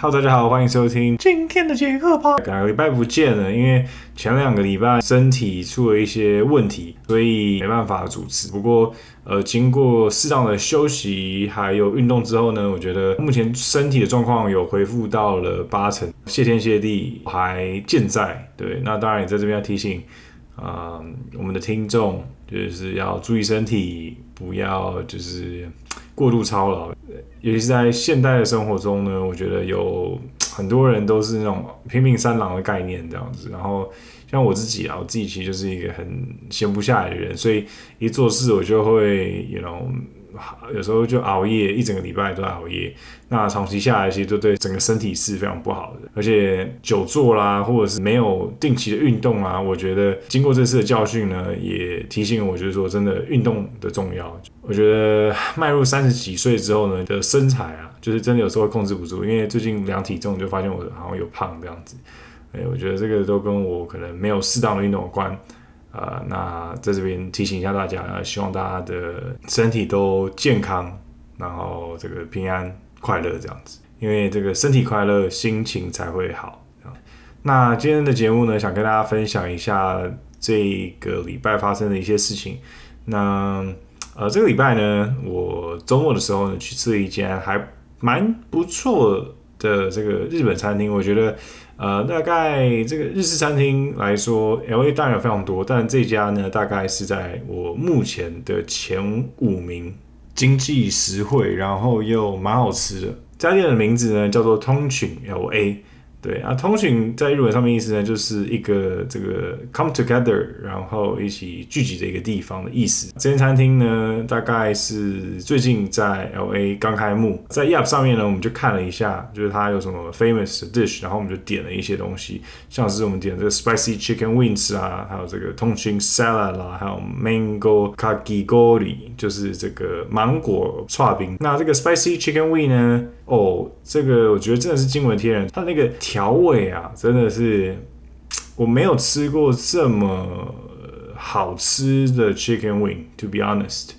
Hello，大家好，欢迎收听今天的杰克吧。两个礼拜不见了，因为前两个礼拜身体出了一些问题，所以没办法主持。不过，呃，经过适当的休息还有运动之后呢，我觉得目前身体的状况有恢复到了八成，谢天谢地还健在。对，那当然也在这边要提醒，啊、我们的听众就是要注意身体，不要就是。过度操劳，尤其是在现代的生活中呢，我觉得有很多人都是那种 拼命三郎的概念这样子。然后像我自己啊，我自己其实就是一个很闲不下来的人，所以一做事我就会，you know。有时候就熬夜，一整个礼拜都在熬夜，那长期下来其实就对整个身体是非常不好的。而且久坐啦，或者是没有定期的运动啊，我觉得经过这次的教训呢，也提醒我，就是说真的运动的重要。我觉得迈入三十几岁之后呢的身材啊，就是真的有时候会控制不住，因为最近量体重就发现我好像有胖这样子。哎，我觉得这个都跟我可能没有适当的运动有关。呃，那在这边提醒一下大家，希望大家的身体都健康，然后这个平安快乐这样子，因为这个身体快乐，心情才会好。那今天的节目呢，想跟大家分享一下这个礼拜发生的一些事情。那呃，这个礼拜呢，我周末的时候呢，去吃了一间还蛮不错的这个日本餐厅，我觉得。呃，大概这个日式餐厅来说，LA 当然有非常多，但这家呢，大概是在我目前的前五名，经济实惠，然后又蛮好吃的。这家店的名字呢，叫做通勤 LA。对啊，通勤在日文上面意思呢，就是一个这个 come together，然后一起聚集的一个地方的意思。这间餐厅呢，大概是最近在 LA 刚开幕，在 y e p 上面呢，我们就看了一下，就是它有什么 famous dish，然后我们就点了一些东西，像是我们点这个 spicy chicken wings 啊，还有这个通勤 salad 啦，还有 mango kakigori，就是这个芒果剉冰。那这个 spicy chicken wing 呢，哦，这个我觉得真的是惊为天人，它那个。调味啊，真的是我没有吃过这么好吃的 chicken wing。To be honest，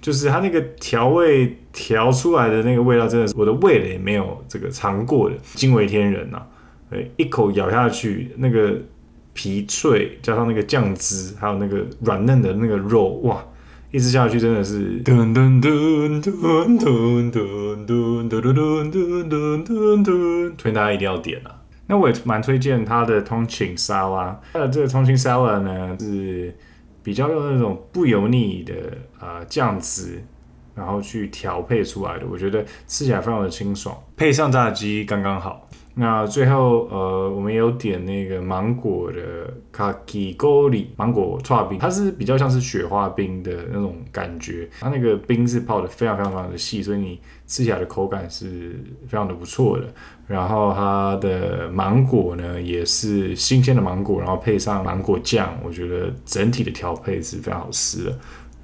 就是它那个调味调出来的那个味道，真的是我的味蕾没有这个尝过的，惊为天人呐！一口咬下去，那个皮脆，加上那个酱汁，还有那个软嫩的那个肉，哇，一直下去真的是噔噔噔噔噔噔噔噔噔噔噔噔噔，推荐大家一定要点啊！那我也蛮推荐它的通勤沙拉，它的这个通勤沙拉呢是比较用那种不油腻的啊酱汁，然后去调配出来的，我觉得吃起来非常的清爽，配上炸鸡刚刚好。那最后，呃，我们有点那个芒果的卡基果里芒果剉冰，它是比较像是雪花冰的那种感觉，它那个冰是泡的非常非常非常的细，所以你吃起来的口感是非常的不错的。然后它的芒果呢，也是新鲜的芒果，然后配上芒果酱，我觉得整体的调配是非常好吃的，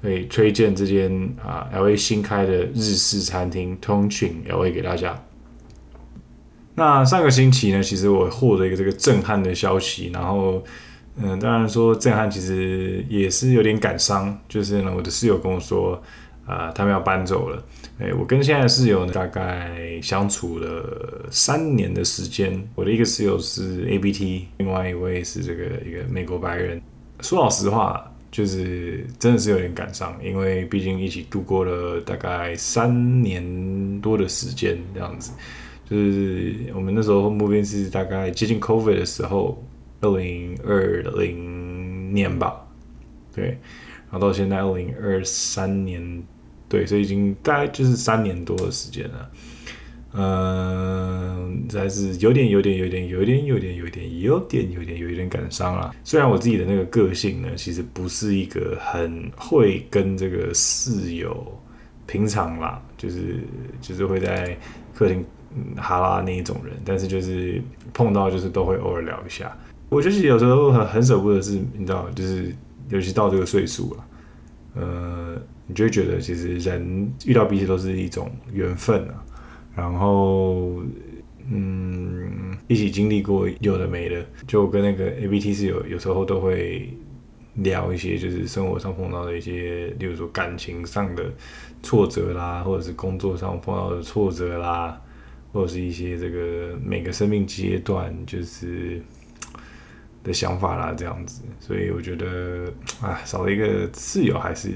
以推荐这间啊 LA 新开的日式餐厅通勤 LA 给大家。那上个星期呢，其实我获得一个这个震撼的消息，然后，嗯，当然说震撼其实也是有点感伤，就是呢，我的室友跟我说，啊、呃，他们要搬走了。哎，我跟现在的室友呢，大概相处了三年的时间。我的一个室友是 ABT，另外一位是这个一个美国白人。说老实话，就是真的是有点感伤，因为毕竟一起度过了大概三年多的时间这样子。就是我们那时候目标是大概接近 COVID 的时候，二零二零年吧，对，然后到现在二零二三年，对，所以已经大概就是三年多的时间了，嗯，还是有点有点有点有点有点有点有点有点有点感伤了。虽然我自己的那个个性呢，其实不是一个很会跟这个室友平常啦，就是就是会在客厅。哈拉那一种人，但是就是碰到就是都会偶尔聊一下。我就是有时候很很舍不得，是你知道，就是尤其到这个岁数了，呃，你就会觉得其实人遇到彼此都是一种缘分啊。然后，嗯，一起经历过有的没的，就跟那个 ABT 是有有时候都会聊一些，就是生活上碰到的一些，例如说感情上的挫折啦，或者是工作上碰到的挫折啦。或者是一些这个每个生命阶段就是的想法啦，这样子。所以我觉得啊，少了一个室友还是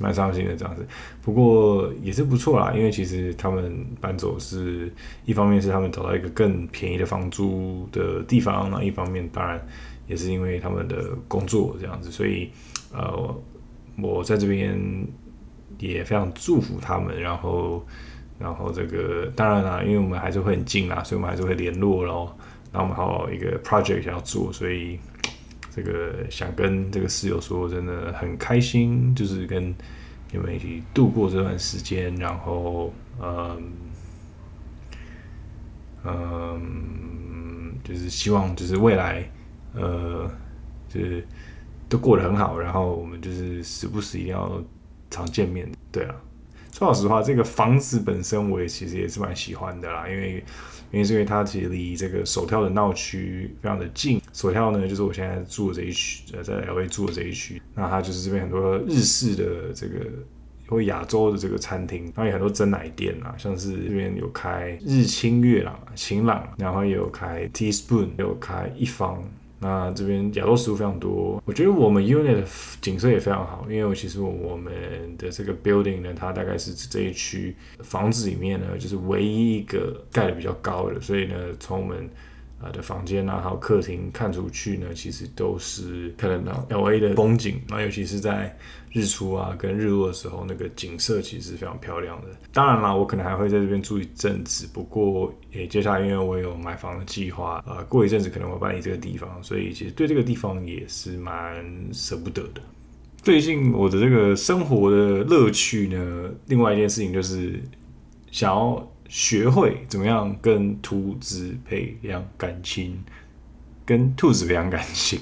蛮伤心的这样子。不过也是不错啦，因为其实他们搬走是一方面是他们找到一个更便宜的房租的地方，那一方面当然也是因为他们的工作这样子。所以呃，我在这边。也非常祝福他们，然后，然后这个当然啦，因为我们还是会很近啦，所以我们还是会联络咯。那我们还有一个 project 想要做，所以这个想跟这个室友说，真的很开心，就是跟你们一起度过这段时间，然后，嗯，嗯，就是希望就是未来，呃，就是都过得很好，然后我们就是时不时一定要。常见面，对啊，说实话，这个房子本身我也其实也是蛮喜欢的啦，因为因为是因为它其实离这个首跳的闹区非常的近。首跳呢，就是我现在住的这一区，呃，在 LA 住的这一区，那它就是这边很多日式的这个或亚洲的这个餐厅，然后有很多珍奶店啊，像是这边有开日清月朗、晴朗，然后也有开 Teaspoon，有开一方。那这边亚洲食物非常多，我觉得我们 unit 的景色也非常好，因为其实我们的这个 building 呢，它大概是这一区房子里面呢，就是唯一一个盖的比较高的，所以呢，从我们。啊的房间啊，还有客厅看出去呢，其实都是看得到 LA 的风景。那尤其是在日出啊跟日落的时候，那个景色其实非常漂亮的。当然啦，我可能还会在这边住一阵子。不过，诶，接下来因为我有买房的计划，啊，过一阵子可能会搬离这个地方，所以其实对这个地方也是蛮舍不得的。最近我的这个生活的乐趣呢，另外一件事情就是想要。学会怎么样跟兔子培养感情，跟兔子培养感情，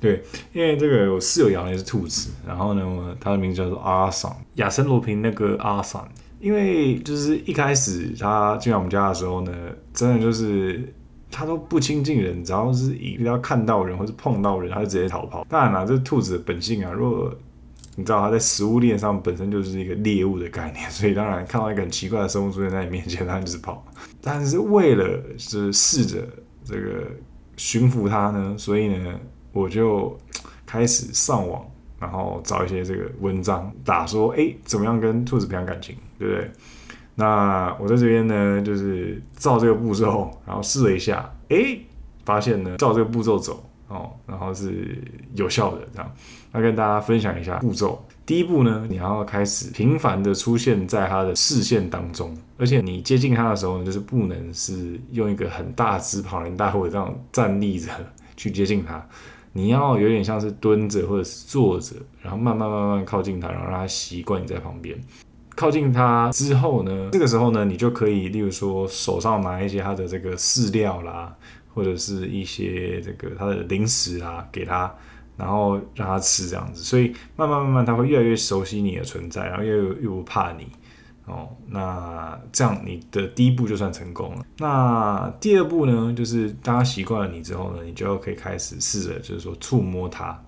对，因为这个我室友养的是兔子，然后呢，他的名字叫做阿桑，亚森罗平那个阿桑，因为就是一开始他进来我们家的时候呢，真的就是他都不亲近人，只要是一要看到人或是碰到人，他就直接逃跑。当然了，这兔子的本性啊，如果你知道它在食物链上本身就是一个猎物的概念，所以当然看到一个很奇怪的生物出现在你面前，它就是跑。但是为了是试着这个驯服它呢，所以呢，我就开始上网，然后找一些这个文章，打说，哎、怎么样跟兔子培养感情，对不对？那我在这边呢，就是照这个步骤，然后试了一下，哎、发现呢，照这个步骤走。哦，然后是有效的，这样，那跟大家分享一下步骤。第一步呢，你要开始频繁的出现在他的视线当中，而且你接近他的时候呢，就是不能是用一个很大只、庞然大物这样站立着 去接近他，你要有点像是蹲着或者是坐着，然后慢慢慢慢靠近他，然后让他习惯你在旁边。靠近他之后呢，这个时候呢，你就可以，例如说手上拿一些他的这个饲料啦。或者是一些这个它的零食啊，给它，然后让它吃这样子，所以慢慢慢慢它会越来越熟悉你的存在，然后又又不怕你哦。那这样你的第一步就算成功了。那第二步呢，就是当它习惯了你之后呢，你就可以开始试着就是说触摸它。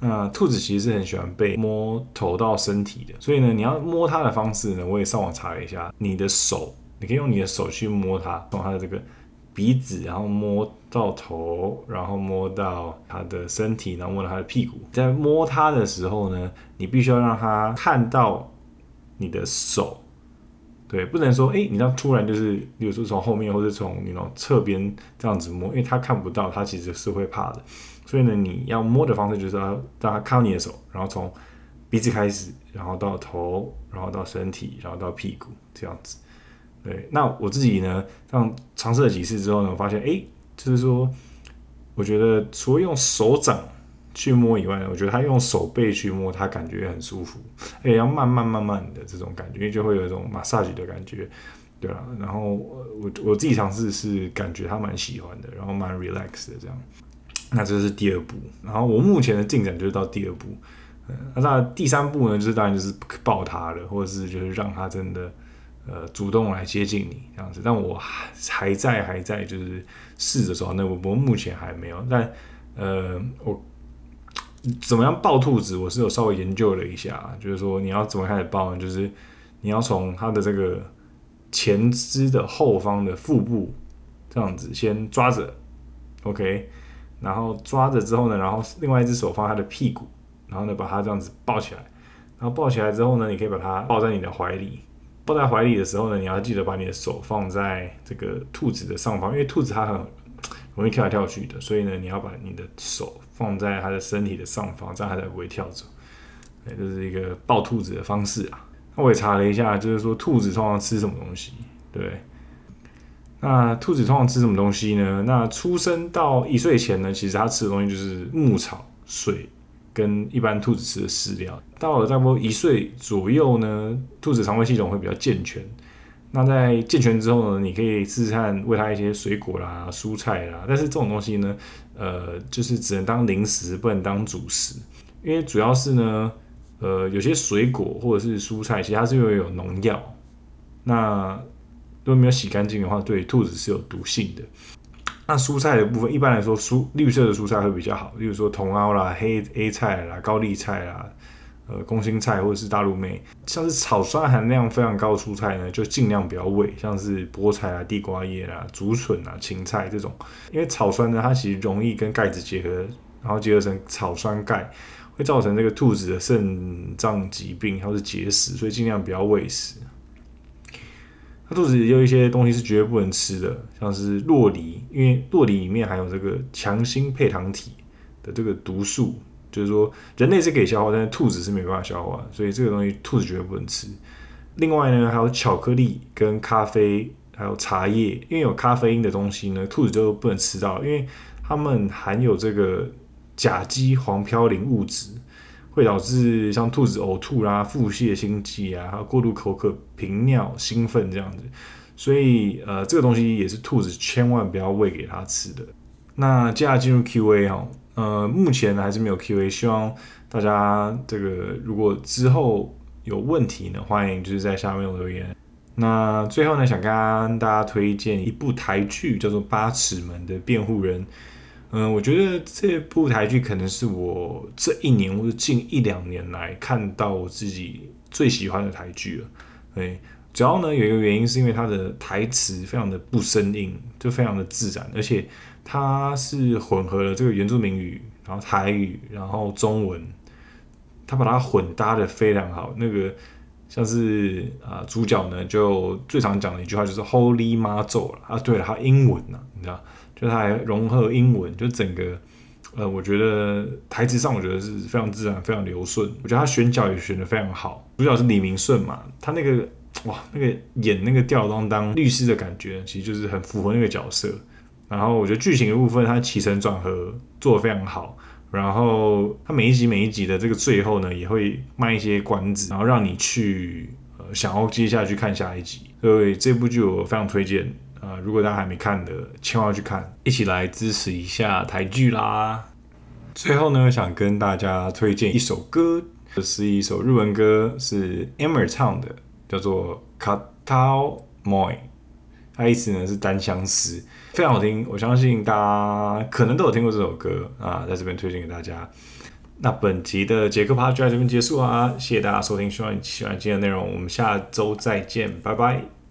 那兔子其实是很喜欢被摸头到身体的，所以呢，你要摸它的方式呢，我也上网查了一下，你的手，你可以用你的手去摸它，从它的这个。鼻子，然后摸到头，然后摸到他的身体，然后摸到他的屁股。在摸它的时候呢，你必须要让他看到你的手，对，不能说，哎，你这样突然就是，比如说从后面或者从你那种侧边这样子摸，因为他看不到，他其实是会怕的。所以呢，你要摸的方式就是要让他看到你的手，然后从鼻子开始，然后到头，然后到身体，然后到屁股，这样子。对，那我自己呢，这样尝试了几次之后呢，我发现，哎，就是说，我觉得除了用手掌去摸以外，我觉得他用手背去摸，他感觉很舒服，而且要慢慢慢慢的这种感觉，因为就会有一种 massage 的感觉，对啊，然后我我自己尝试是感觉他蛮喜欢的，然后蛮 relax 的这样。那这是第二步，然后我目前的进展就是到第二步，嗯，那第三步呢，就是当然就是抱他了，或者是就是让他真的。呃，主动来接近你这样子，但我还还在还在就是试着说，那我我目前还没有，但呃，我怎么样抱兔子，我是有稍微研究了一下，就是说你要怎么开始抱呢？就是你要从它的这个前肢的后方的腹部这样子先抓着，OK，然后抓着之后呢，然后另外一只手放他的屁股，然后呢把它这样子抱起来，然后抱起来之后呢，你可以把它抱在你的怀里。抱在怀里的时候呢，你要记得把你的手放在这个兔子的上方，因为兔子它很容易跳来跳去的，所以呢，你要把你的手放在它的身体的上方，这样它才不会跳走。哎，这是一个抱兔子的方式啊。那我也查了一下，就是说兔子通常吃什么东西，对？那兔子通常吃什么东西呢？那出生到一岁前呢，其实它吃的东西就是牧草、水。跟一般兔子吃的饲料，到了差不多一岁左右呢，兔子肠胃系统会比较健全。那在健全之后呢，你可以试试看喂它一些水果啦、蔬菜啦。但是这种东西呢，呃，就是只能当零食，不能当主食，因为主要是呢，呃，有些水果或者是蔬菜，其实它是因为有农药，那如果没有洗干净的话，对兔子是有毒性的。那蔬菜的部分，一般来说，蔬绿色的蔬菜会比较好，例如说茼蒿啦、黑 A 菜啦、高丽菜啦、呃，空心菜或者是大陆妹，像是草酸含量非常高的蔬菜呢，就尽量不要喂，像是菠菜啊、地瓜叶啦、竹笋啊、芹菜这种，因为草酸呢，它其实容易跟钙质结合，然后结合成草酸钙，会造成这个兔子的肾脏疾病或是结石，所以尽量不要喂食。它肚子里有一些东西是绝对不能吃的，像是洛梨，因为洛梨里面含有这个强心配糖体的这个毒素，就是说人类是可以消化，但是兔子是没办法消化，所以这个东西兔子绝对不能吃。另外呢，还有巧克力跟咖啡，还有茶叶，因为有咖啡因的东西呢，兔子就不能吃到，因为它们含有这个甲基黄嘌呤物质。会导致像兔子呕吐啦、腹泻、心悸啊，还有过度口渴、频尿、兴奋这样子，所以呃，这个东西也是兔子千万不要喂给它吃的。那接下来进入 Q&A 哈，呃，目前还是没有 Q&A，希望大家这个如果之后有问题呢，欢迎就是在下面留言。那最后呢，想跟大家推荐一部台剧，叫做《八尺门的辩护人》。嗯，我觉得这部台剧可能是我这一年或者近一两年来看到我自己最喜欢的台剧了。对，主要呢有一个原因是因为它的台词非常的不生硬，就非常的自然，而且它是混合了这个原住民语，然后台语，然后中文，它把它混搭的非常好。那个像是啊、主角呢就最常讲的一句话就是 Holy 妈祖了啊，对了，还有英文呢、你知道。就它还融合英文，就整个，呃，我觉得台词上我觉得是非常自然、非常流顺。我觉得他选角也选的非常好，主角是李明顺嘛，他那个哇，那个演那个吊儿郎当律师的感觉，其实就是很符合那个角色。然后我觉得剧情的部分，它起承转合做的非常好。然后它每一集每一集的这个最后呢，也会卖一些关子，然后让你去呃想要接下去看下一集。所以这部剧我非常推荐。呃，如果大家还没看的，千万要去看，一起来支持一下台剧啦！最后呢，想跟大家推荐一首歌，这是一首日文歌，是 Aimer 唱的，叫做《片思い》，它意思呢是单相思，非常好听。我相信大家可能都有听过这首歌啊，在这边推荐给大家。那本集的杰克趴就在这边结束啊，谢谢大家收听，希望你喜欢今天的内容，我们下周再见，拜拜。